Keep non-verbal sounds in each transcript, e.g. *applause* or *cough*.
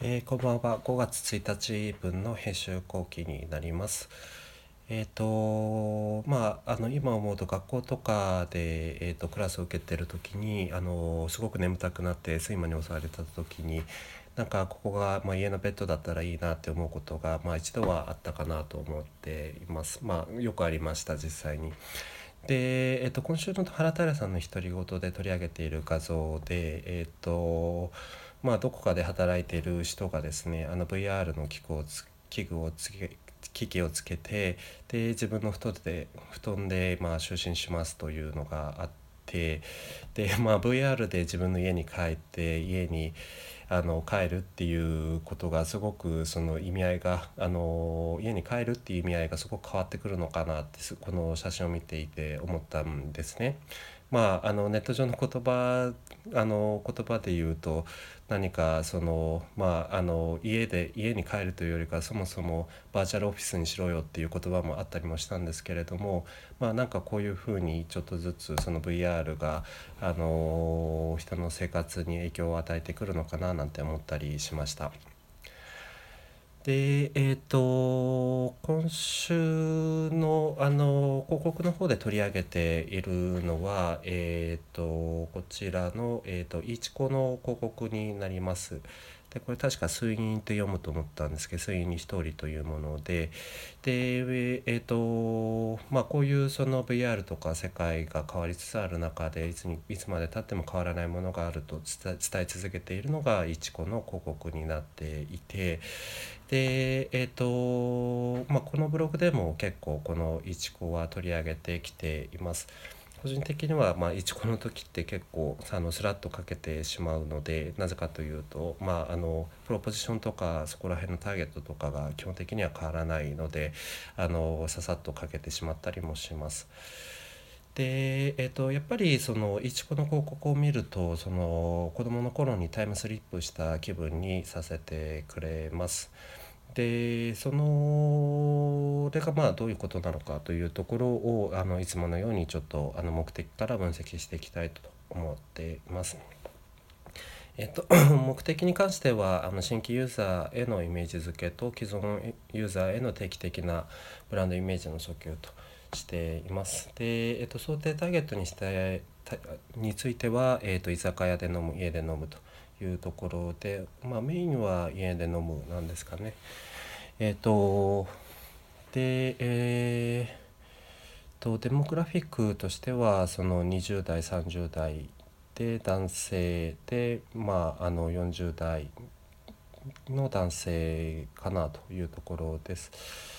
えー、こんばんは。5月1日分の編集後期になります。えっ、ー、とまああの今思うと学校とかで、えーと、クラスを受けてる時にあのすごく眠たくなって睡魔に襲われた時になんかここが、まあ、家のベッドだったらいいなって思うことが、まあ、一度はあったかなと思っています。まあよくありました実際に。で、えーと、今週の原平さんの独り言で取り上げている画像でえっ、とまあ、どこかで働いている人がですねあの VR の器具をつ器具をつけ機器をつけてで自分の布団で布団でまあ就寝しますというのがあってで、まあ、VR で自分の家に帰って家にあの帰るっていうことがすごくその意味合いがあの家に帰るっていう意味合いがすごく変わってくるのかなってこの写真を見ていて思ったんですね。まあ、あのネット上の言葉あの言葉で言うと何かその、まあ、あの家で家に帰るというよりかそもそもバーチャルオフィスにしろよっていう言葉もあったりもしたんですけれども、まあ、なんかこういうふうにちょっとずつその VR があの人の生活に影響を与えてくるのかななんて思ったりしました。でえっ、ー、と今週のあの広告の方で取り上げているのはえっ、ー、とこちらのえっ、ー、といちこの広告になります。でこれ確か水銀と読むと思ったんですけど水銀に一人というものででえっ、ー、とまあこういうその VR とか世界が変わりつつある中でいつにいつまでたっても変わらないものがあると伝え続けているのがいちこの広告になっていてでえっ、ー、とまあこのブログでも結構このいちこは取り上げてきています。個人的にはまあ一コの時って結構あのスラッとかけてしまうのでなぜかというとまああのプロポジションとかそこら辺のターゲットとかが基本的には変わらないのであのささっとかけてしまったりもします。でえーと、やっぱりそのいちこの広告を見るとその子どもの頃にタイムスリップした気分にさせてくれます。でそのれがまあどういうことなのかというところをあのいつものようにちょっとあの目的から分析していきたいと思っています。えっと、*coughs* 目的に関してはあの新規ユーザーへのイメージ付けと既存ユーザーへの定期的なブランドイメージの訴求としています。で、えっと、想定ターゲットにしてについては、えっと、居酒屋で飲む家で飲むというところで、まあ、メインは家で飲むなんですかね。え、ー、とでえー、とデモグラフィックとしてはその20代30代で男性でまああの40代の男性かなというところです。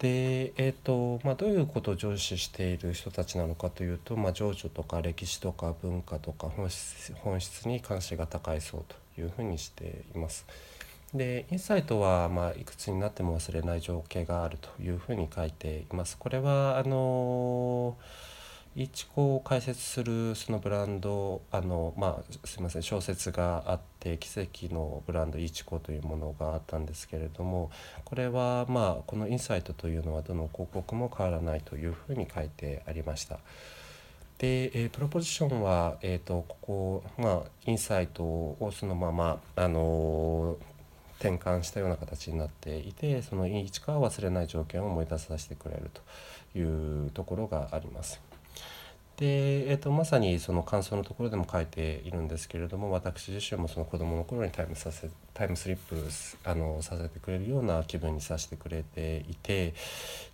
でえーとまあ、どういうことを重視している人たちなのかというと、まあ、情緒とか歴史とか文化とか本質本質に関心が高いそうというふうにしています。でインサイトは、まあ、いくつになっても忘れない情景があるというふうに書いています。これはあの一こを解説するそのブランドあのまあすいません小説があって奇跡のブランドイチコというものがあったんですけれどもこれはまあこのインサイトというのはどの広告も変わらないというふうに書いてありました。で、えー、プロポジションは、えーと、ここ、まあ、インサイトをそのまま、あの転換したような形になっていてそのいつか忘れない条件を思い出させてくれるというところがあります。で、えーと、まさにその感想のところでも書いているんですけれども私自身もその子どもの頃にタイムさせタイムスリップあのさせてくれるような気分にさせてくれていて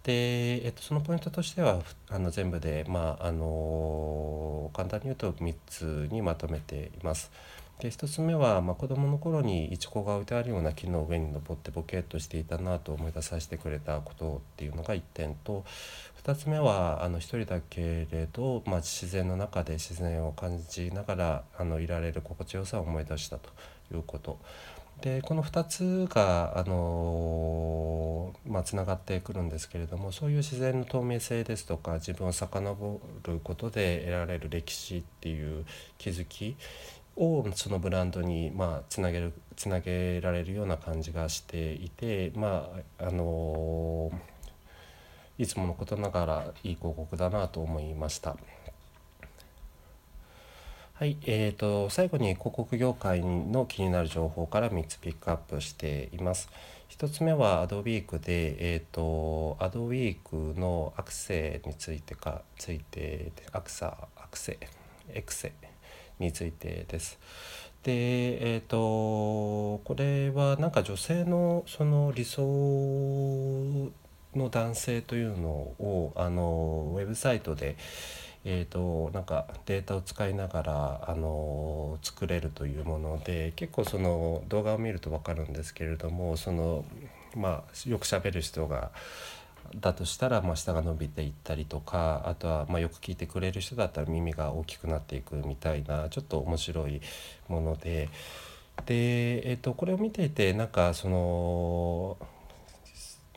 で、えーと、そのポイントとしてはあの全部で、まあ、あの簡単に言うと3つにまとめています。で1つ目は、まあ、子どもの頃にイチコが置いてあるような木の上に登ってボケっとしていたなと思い出させてくれたことっていうのが1点と2つ目はあの1人だけれど、まあ、自然の中で自然を感じながらあのいられる心地よさを思い出したということ。でこの2つがあのまあ、つながってくるんですけれどもそういう自然の透明性ですとか自分を遡ることで得られる歴史っていう気づきをそのブランドにまあつなげるつなげられるような感じがしていてまああのいつものことながらいい広告だなと思いました。はい、えーと、最後に広告業界の気になる情報から3つピックアップしています。1つ目はアドウィークで、えーと、アドウィークのアクセについてかついてアクサアクセエクセについてです。でえっ、ー、とこれはなんか女性のその理想の男性というのをあのウェブサイトでえーと、なんかデータを使いながら、あの作れるというもので結構その動画を見ると分かるんですけれどもそのまあよくしゃべる人がだとしたら、まあ、舌が伸びていったりとかあとは、まあ、よく聞いてくれる人だったら耳が大きくなっていくみたいなちょっと面白いもので。で、えーと、これを見ていてなんかその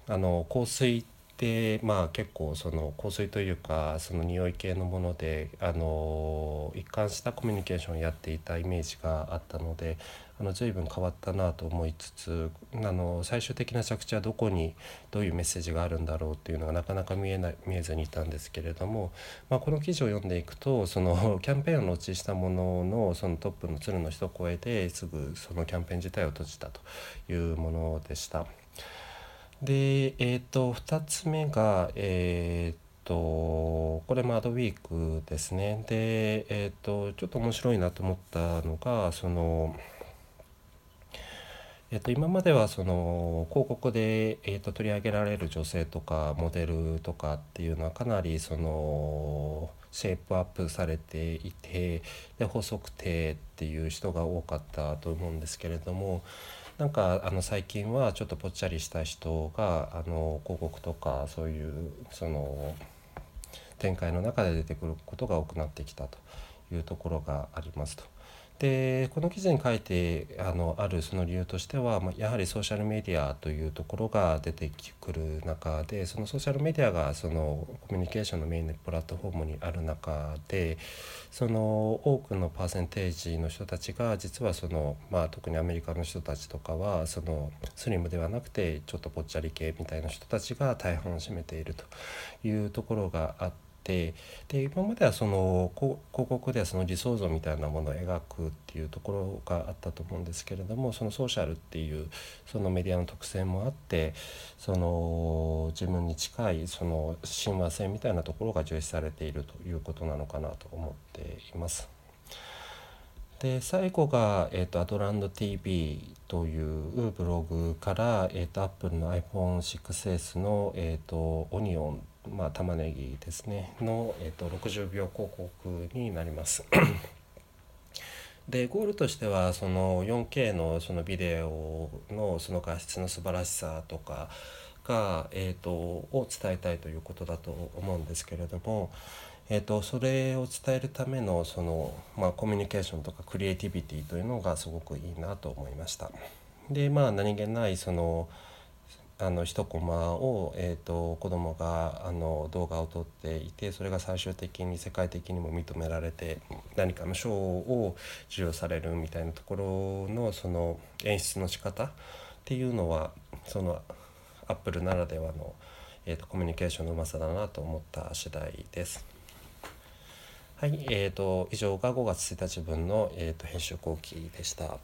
あの香水でまあ結構その香水というかその匂い系のものであの一貫したコミュニケーションをやっていたイメージがあったのであの随分変わったなと思いつつあの最終的な着地はどこにどういうメッセージがあるんだろうっていうのがなかなか見えない見えずにいたんですけれども、まあ、この記事を読んでいくとその *laughs* キャンペーンをローチしたもののそのトップの鶴の一声ですぐそのキャンペーン自体を閉じたというものでした。で、えっ、ー、と、2つ目が、えっ、ー、と、これもアドウィークですね。で、えっ、ー、と、ちょっと面白いなと思ったのが、その、えっと、今まではその広告で、えっと、取り上げられる女性とかモデルとかっていうのはかなりそのシェイプアップされていてで細くてっていう人が多かったと思うんですけれどもなんかあの最近はちょっとぽっちゃりした人があの広告とかそういうその展開の中で出てくることが多くなってきたというところがありますと。でこの記事に書いてあのあるその理由としては、まやはりソーシャルメディアというところが出てくる中でそのソーシャルメディアがそのコミュニケーションのメインのプラットフォームにある中でその多くのパーセンテージの人たちが実はその、まあ、特にアメリカの人たちとかはそのスリムではなくてちょっとぽっちゃり系みたいな人たちが大半を占めているというところがあって。てで今まではその広告ではその理想像みたいなものを描くっていうところがあったと思うんですけれどもそのソーシャルっていうそのメディアの特性もあってその自分に近いその親和性みたいなところが重視されているということなのかなと思っています。で最後が、えーと、アトランド TV というブログから、えーと、Apple の iPhone6S の、えーとオニオンまあ、玉ねぎですねの、えーと、60秒広告になります。*coughs* でゴールとしてはその 4K のそのビデオのその画質の素晴らしさとかが、えーと、を伝えたいということだと思うんですけれども、えーと、それを伝えるためのその、まあ、コミュニケーションとかクリエイティビティというのがすごくいいなと思いました。でまあ何気ないそのあの一コマを、えーと、子供があの動画を撮っていてそれが最終的に世界的にも認められて何かの賞を授与されるみたいなところのその演出の仕方っていうのはそのアップルならではの、えーと、コミュニケーションのうまさだなと思った次第です。はい、えーと、以上が5月1日分の、えーと編集後期でした。